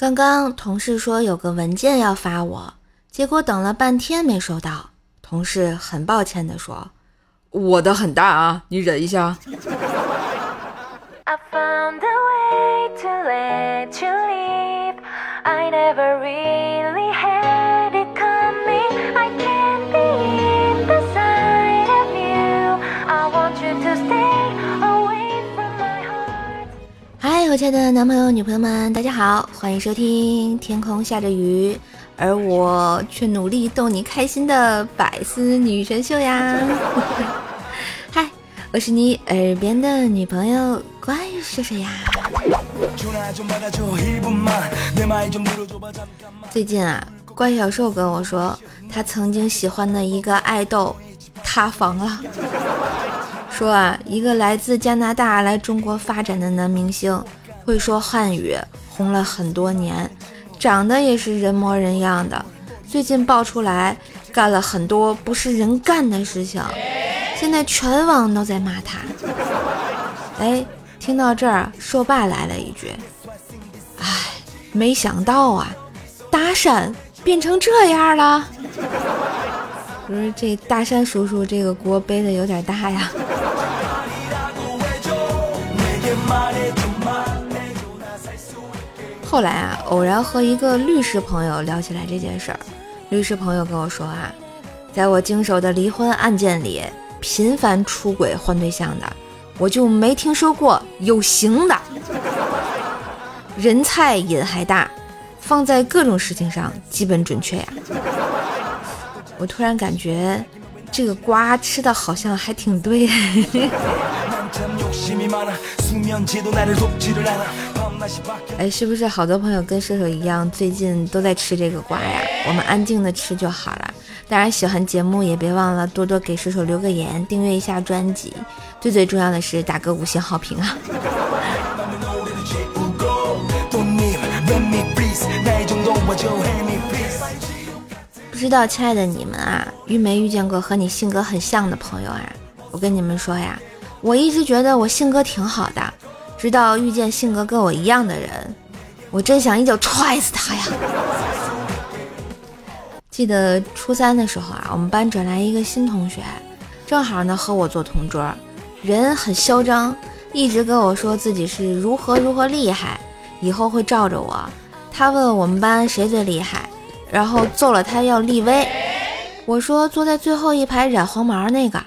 刚刚同事说有个文件要发我，结果等了半天没收到。同事很抱歉地说：“我的很大啊，你忍一下。”我亲爱的男朋友、女朋友们，大家好，欢迎收听《天空下着雨》，而我却努力逗你开心的百思女神秀呀！嗨，我是你耳边的女朋友怪兽兽呀。最近啊，怪小兽跟我说，他曾经喜欢的一个爱豆塌房了。说啊，一个来自加拿大来中国发展的男明星，会说汉语，红了很多年，长得也是人模人样的。最近爆出来干了很多不是人干的事情，现在全网都在骂他。哎，听到这儿，硕爸来了一句：“哎，没想到啊，搭讪变成这样了。”不是这大山叔叔这个锅背的有点大呀。后来啊，偶然和一个律师朋友聊起来这件事儿，律师朋友跟我说啊，在我经手的离婚案件里，频繁出轨换对象的，我就没听说过有型的。人菜瘾还大，放在各种事情上基本准确呀。我突然感觉这个瓜吃的好像还挺对。哎，是不是好多朋友跟射手一样，最近都在吃这个瓜呀？我们安静的吃就好了。当然，喜欢节目也别忘了多多给射手留个言，订阅一下专辑。最最重要的是打个五星好评啊！不知道亲爱的你们啊，遇没遇见过和你性格很像的朋友啊？我跟你们说呀。我一直觉得我性格挺好的，直到遇见性格跟我一样的人，我真想一脚踹死他呀！记得初三的时候啊，我们班转来一个新同学，正好呢和我做同桌，人很嚣张，一直跟我说自己是如何如何厉害，以后会罩着我。他问我们班谁最厉害，然后揍了他要立威。我说坐在最后一排染黄毛那个。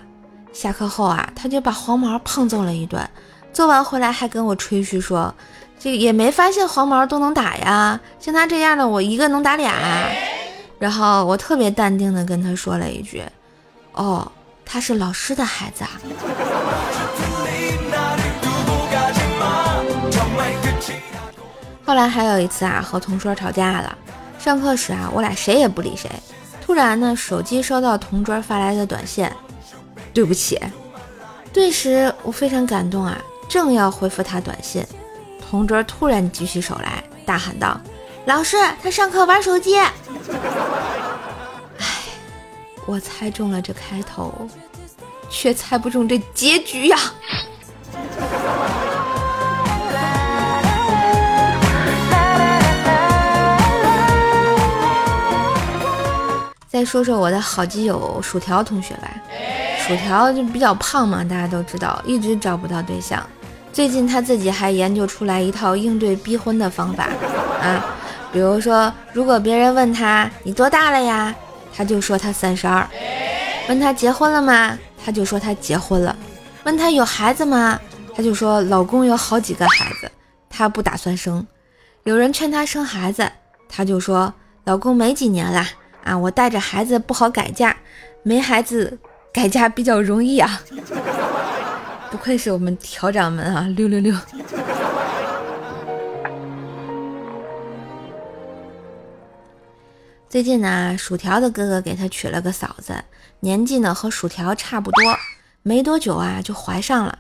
下课后啊，他就把黄毛胖揍了一顿，做完回来还跟我吹嘘说，这也没发现黄毛都能打呀，像他这样的我一个能打俩。然后我特别淡定的跟他说了一句，哦，他是老师的孩子啊。后来还有一次啊，和同桌吵架了，上课时啊，我俩谁也不理谁，突然呢，手机收到同桌发来的短信。对不起，顿时我非常感动啊！正要回复他短信，同桌突然举起手来，大喊道：“老师，他上课玩手机。” 哎，我猜中了这开头，却猜不中这结局呀！再说说我的好基友薯条同学吧。薯条就比较胖嘛，大家都知道，一直找不到对象。最近他自己还研究出来一套应对逼婚的方法啊，比如说，如果别人问他你多大了呀，他就说他三十二；问他结婚了吗，他就说他结婚了；问他有孩子吗，他就说老公有好几个孩子，他不打算生。有人劝他生孩子，他就说老公没几年了啊，我带着孩子不好改嫁，没孩子。改嫁比较容易啊，不愧是我们调掌门啊，六六六。最近呢，薯条的哥哥给他娶了个嫂子，年纪呢和薯条差不多，没多久啊就怀上了，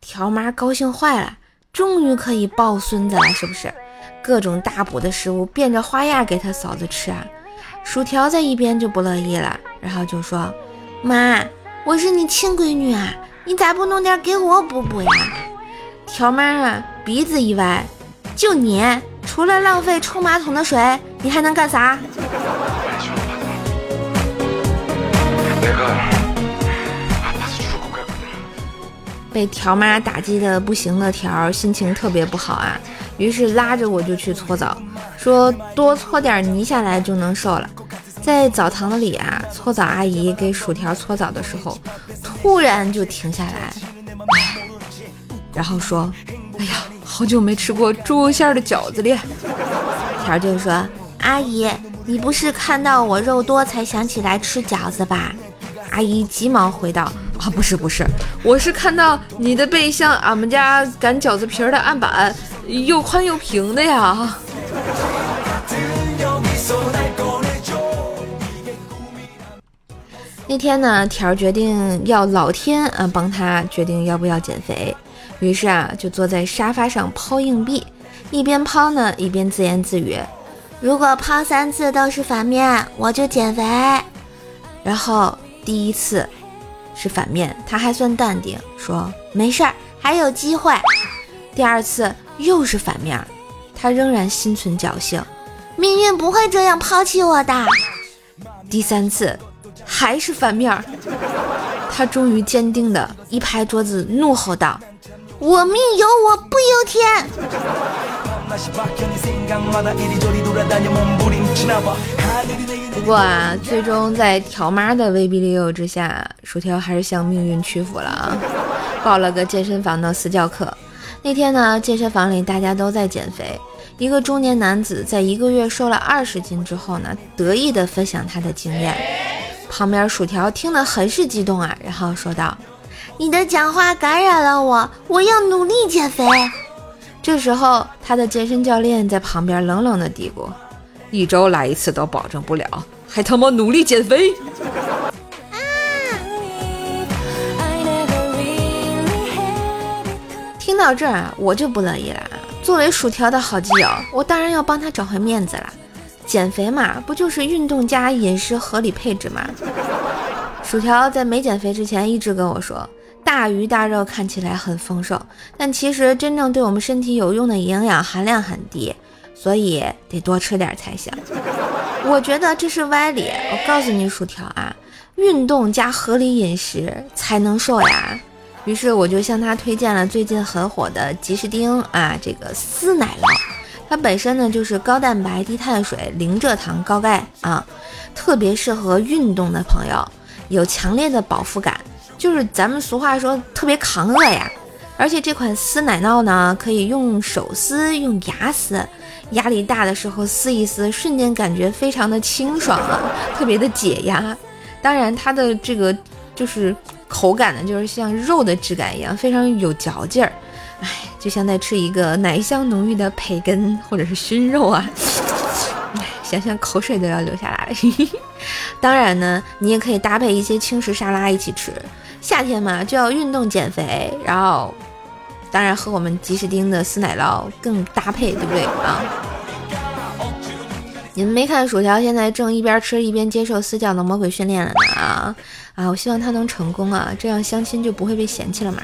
条妈高兴坏了，终于可以抱孙子了，是不是？各种大补的食物，变着花样给他嫂子吃啊。薯条在一边就不乐意了，然后就说。妈，我是你亲闺女啊，你咋不弄点给我补补呀？条妈啊，鼻子一歪，就你除了浪费冲马桶的水，你还能干啥？被条妈打击的不行的条，心情特别不好啊，于是拉着我就去搓澡，说多搓点泥下来就能瘦了。在澡堂子里啊，搓澡阿姨给薯条搓澡的时候，突然就停下来，然后说：“哎呀，好久没吃过猪肉馅的饺子了。”条就说：“阿姨，你不是看到我肉多才想起来吃饺子吧？”阿姨急忙回道。啊，不是不是，我是看到你的背像俺们家擀饺子皮儿的案板，又宽又平的呀。那天呢，条决定要老天啊帮他决定要不要减肥，于是啊就坐在沙发上抛硬币，一边抛呢一边自言自语：如果抛三次都是反面，我就减肥。然后第一次。是反面，他还算淡定，说没事儿，还有机会。第二次又是反面，他仍然心存侥幸，命运不会这样抛弃我的。第三次还是反面，他终于坚定的一拍桌子，怒吼道：“我命由我不由天！”不过啊，最终在条妈的威逼利诱之下，薯条还是向命运屈服了啊，报了个健身房的私教课。那天呢，健身房里大家都在减肥，一个中年男子在一个月瘦了二十斤之后呢，得意的分享他的经验。旁边薯条听得很是激动啊，然后说道：“你的讲话感染了我，我要努力减肥。”这时候，他的健身教练在旁边冷冷的嘀咕：“一周来一次都保证不了，还他妈努力减肥！”听到这儿啊，我就不乐意了。作为薯条的好基友，我当然要帮他找回面子了。减肥嘛，不就是运动加饮食合理配置吗？薯条在没减肥之前一直跟我说。大鱼大肉看起来很丰盛，但其实真正对我们身体有用的营养含量很低，所以得多吃点才行。我觉得这是歪理。我告诉你，薯条啊，运动加合理饮食才能瘦呀。于是我就向他推荐了最近很火的吉士丁啊，这个丝奶酪，它本身呢就是高蛋白、低碳水、零蔗糖、高钙啊，特别适合运动的朋友，有强烈的饱腹感。就是咱们俗话说特别扛饿呀，而且这款撕奶酪呢，可以用手撕，用牙撕，压力大的时候撕一撕，瞬间感觉非常的清爽啊，特别的解压。当然它的这个就是口感呢，就是像肉的质感一样，非常有嚼劲儿，哎，就像在吃一个奶香浓郁的培根或者是熏肉啊，想想口水都要流下来。当然呢，你也可以搭配一些轻食沙拉一起吃。夏天嘛，就要运动减肥，然后当然和我们吉士丁的丝奶酪更搭配，对不对啊？你们没看薯条现在正一边吃一边接受私教的魔鬼训练了呢啊啊！我希望他能成功啊，这样相亲就不会被嫌弃了嘛。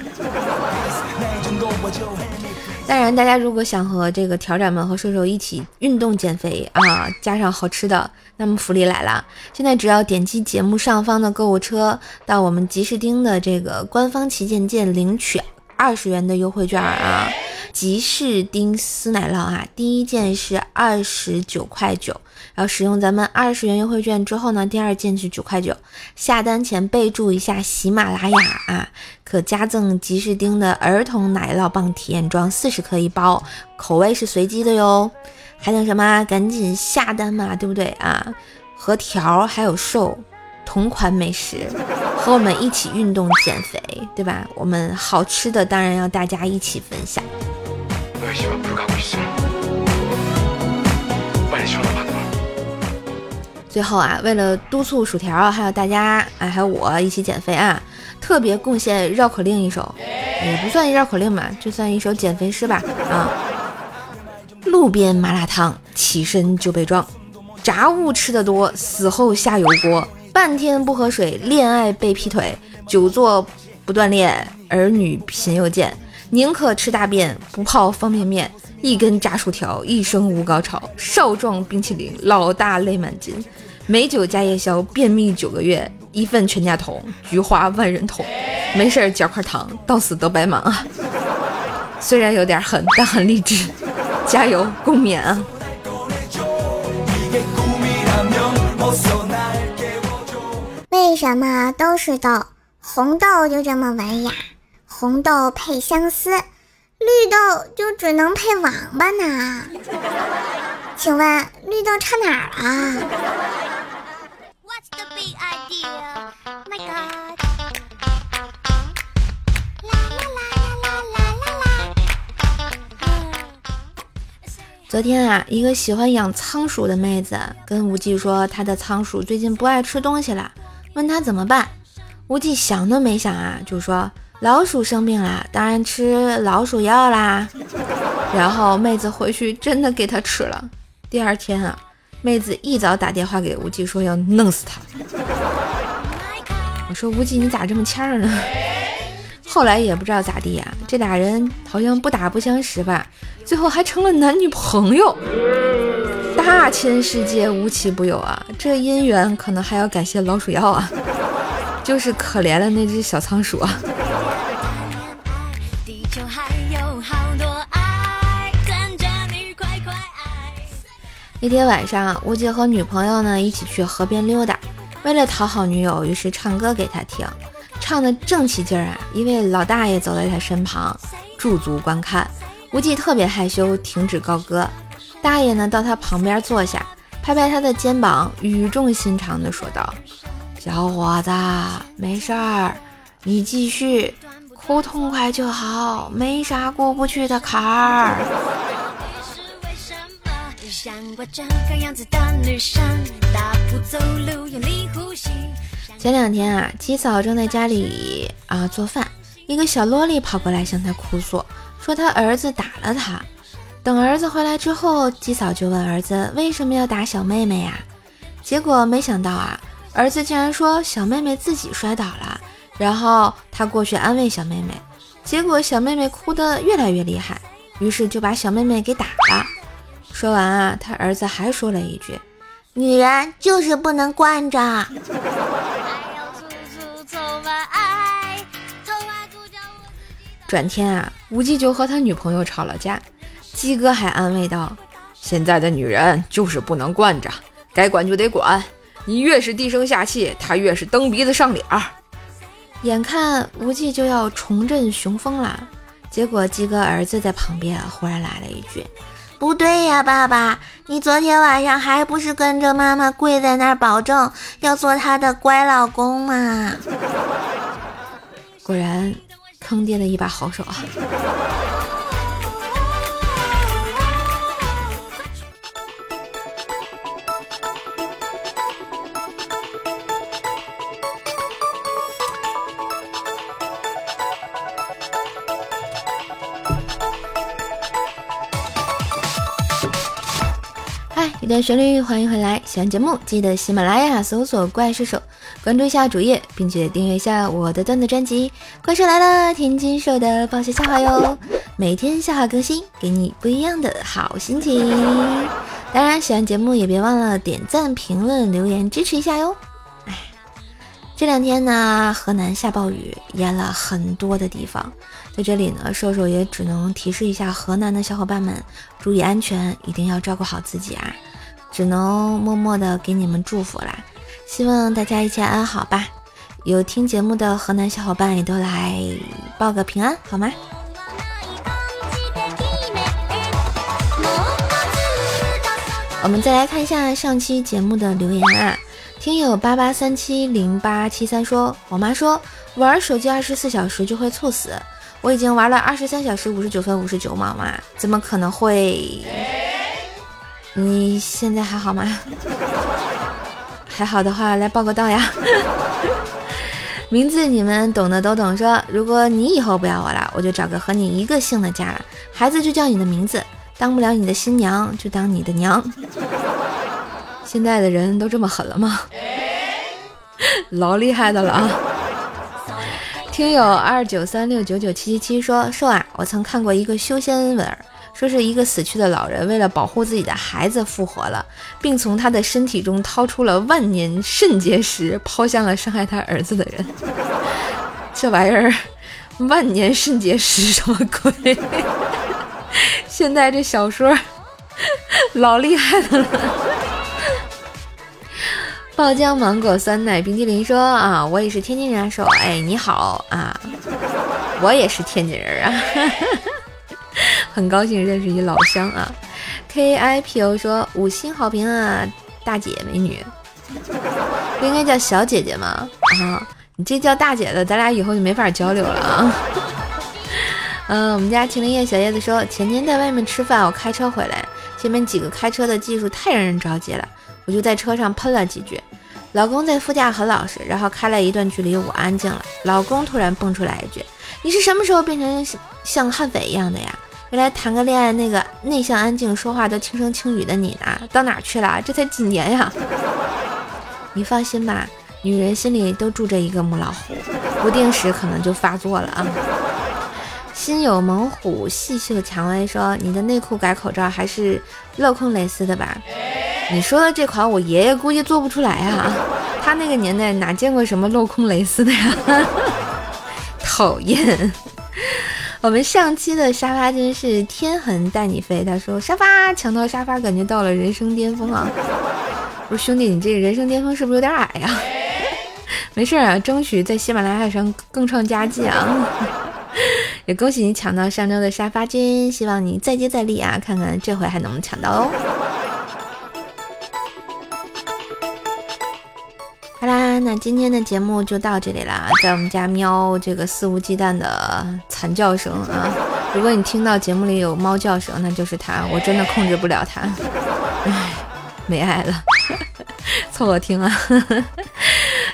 当然，大家如果想和这个条仔们和瘦瘦一起运动减肥啊，加上好吃的，那么福利来了！现在只要点击节目上方的购物车，到我们吉士丁的这个官方旗舰店领取二十元的优惠券啊，吉士丁丝奶酪啊，第一件是二十九块九。然后使用咱们二十元优惠券之后呢，第二件是九块九。下单前备注一下喜马拉雅啊，可加赠吉士丁的儿童奶酪棒体验装四十克一包，口味是随机的哟。还等什么？赶紧下单嘛，对不对啊？和条还有瘦同款美食，和我们一起运动减肥，对吧？我们好吃的当然要大家一起分享。最后啊，为了督促薯条还有大家，哎，还有我一起减肥啊，特别贡献绕口令一首，也不算绕口令吧，就算一首减肥诗吧啊。路边麻辣烫，起身就被撞；炸物吃得多，死后下油锅；半天不喝水，恋爱被劈腿；久坐不锻炼，儿女贫又贱；宁可吃大便不泡方便面，一根炸薯条一生无高潮，少壮冰淇淋老大泪满襟，美酒加夜宵便秘九个月，一份全家桶，菊花万人捅，没事儿嚼块糖，到死都白忙啊！虽然有点狠，但很励志，加油共勉啊！为什么都是豆？红豆就这么文雅，红豆配相思，绿豆就只能配王八呢？请问绿豆差哪儿了？昨天啊，一个喜欢养仓鼠的妹子跟无忌说，她的仓鼠最近不爱吃东西了，问他怎么办。无忌想都没想啊，就说老鼠生病了，当然吃老鼠药啦。然后妹子回去真的给他吃了。第二天啊，妹子一早打电话给无忌说要弄死他。我说无忌你咋这么欠儿呢？后来也不知道咋地呀，这俩人好像不打不相识吧，最后还成了男女朋友。大千世界无奇不有啊，这姻缘可能还要感谢老鼠药啊，就是可怜了那只小仓鼠啊。那天晚上，吴姐和女朋友呢一起去河边溜达，为了讨好女友，于是唱歌给她听。唱的正起劲儿啊！一位老大爷走在他身旁，驻足观看。无忌特别害羞，停止高歌。大爷呢，到他旁边坐下，拍拍他的肩膀，语重心长地说道：“小伙子，没事儿，你继续，哭痛快就好，没啥过不去的坎儿。”前两天啊，鸡嫂正在家里啊做饭，一个小萝莉跑过来向她哭诉，说她儿子打了她。等儿子回来之后，鸡嫂就问儿子为什么要打小妹妹呀？结果没想到啊，儿子竟然说小妹妹自己摔倒了，然后他过去安慰小妹妹，结果小妹妹哭得越来越厉害，于是就把小妹妹给打了。说完啊，他儿子还说了一句：“女人就是不能惯着。”转天啊，无忌就和他女朋友吵了架，鸡哥还安慰道：“现在的女人就是不能惯着，该管就得管。你越是低声下气，她越是蹬鼻子上脸儿。”眼看无忌就要重振雄风了，结果鸡哥儿子在旁边忽然来了一句：“不对呀，爸爸，你昨天晚上还不是跟着妈妈跪在那儿，保证要做她的乖老公吗？”果然。坑爹的一把好手啊！嗨，一段旋律，欢迎回来！喜欢节目记得喜马拉雅搜索“怪兽手”。关注一下主页，并且订阅一下我的段子专辑《怪兽来了》，天津兽的爆笑笑话哟！每天笑话更新，给你不一样的好心情。当然，喜欢节目也别忘了点赞、评论、留言支持一下哟！哎，这两天呢，河南下暴雨，淹了很多的地方，在这里呢，兽兽也只能提示一下河南的小伙伴们，注意安全，一定要照顾好自己啊！只能默默的给你们祝福啦。希望大家一切安好吧。有听节目的河南小伙伴也都来报个平安好吗？我们再来看一下上期节目的留言啊。听友八八三七零八七三说，我妈说玩手机二十四小时就会猝死。我已经玩了二十三小时五十九分五十九秒嘛，怎么可能会？你现在还好吗？还好的话，来报个到呀。名字你们懂的都懂。说，如果你以后不要我了，我就找个和你一个姓的嫁了，孩子就叫你的名字，当不了你的新娘就当你的娘。现在的人都这么狠了吗？老厉害的了啊！听友二九三六九九七七七说说啊，我曾看过一个修仙文，说是一个死去的老人为了保护自己的孩子复活了，并从他的身体中掏出了万年肾结石，抛向了伤害他儿子的人。这玩意儿，万年肾结石什么鬼？现在这小说老厉害的了。爆浆芒果酸奶冰激凌说啊，我也是天津人啊，说哎你好啊，我也是天津人啊，很高兴认识一老乡啊。K I P O 说五星好评啊，大姐美女，不应该叫小姐姐吗？啊，你这叫大姐的，咱俩以后就没法交流了啊。嗯，我们家秦林叶小叶子说，前天在外面吃饭，我开车回来，前面几个开车的技术太让人着急了。我就在车上喷了几句，老公在副驾很老实，然后开了一段距离，我安静了。老公突然蹦出来一句：“你是什么时候变成像悍匪一样的呀？原来谈个恋爱那个内向安静、说话都轻声轻语的你呢，到哪儿去了？这才几年呀！” 你放心吧，女人心里都住着一个母老虎，不定时可能就发作了啊。心有猛虎，细嗅蔷薇说：“你的内裤改口罩还是镂空蕾丝的吧？”你说的这款，我爷爷估计做不出来啊，他那个年代哪见过什么镂空蕾丝的呀？讨厌！我们上期的沙发真是天痕带你飞，他说沙发抢到沙发，感觉到了人生巅峰啊！我说兄弟，你这人生巅峰是不是有点矮呀？没事啊，争取在喜马拉雅上更创佳绩啊！也恭喜你抢到上周的沙发君，希望你再接再厉啊，看看这回还能不能抢到哦。那今天的节目就到这里啦。在我们家喵这个肆无忌惮的惨叫声啊，如果你听到节目里有猫叫声，那就是它，我真的控制不了它。唉，没爱了，凑合听啊。呵呵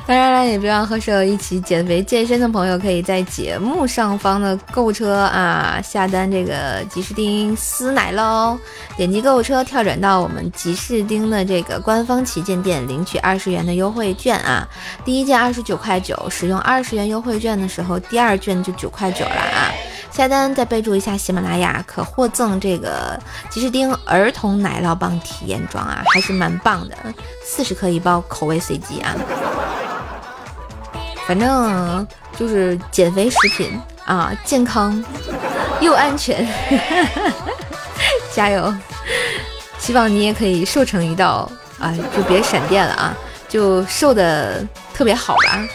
当然了，也别忘和舍友一起减肥健身的朋友，可以在节目上方的购物车啊下单这个吉士丁丝奶喽。点击购物车，跳转到我们吉士丁的这个官方旗舰店，领取二十元的优惠券啊。第一件二十九块九，使用二十元优惠券的时候，第二件就九块九了啊。下单再备注一下喜马拉雅，可获赠这个吉士丁儿童奶酪棒体验装啊，还是蛮棒的，四十克一包，口味随机啊。反正就是减肥食品啊，健康又安全，加油！希望你也可以瘦成一道啊，就别闪电了啊，就瘦的特别好吧。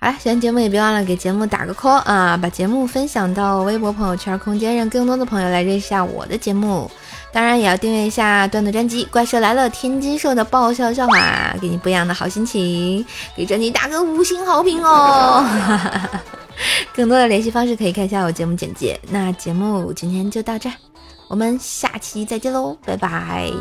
好了，喜欢节目也别忘了给节目打个 call 啊，把节目分享到微博朋友圈空间，让更多的朋友来认识下我的节目。当然也要订阅一下段子专辑《怪兽来了》，天津兽的爆笑笑话，给你不一样的好心情，给专辑打个五星好评哦！更多的联系方式可以看一下我节目简介。那节目今天就到这，我们下期再见喽，拜拜。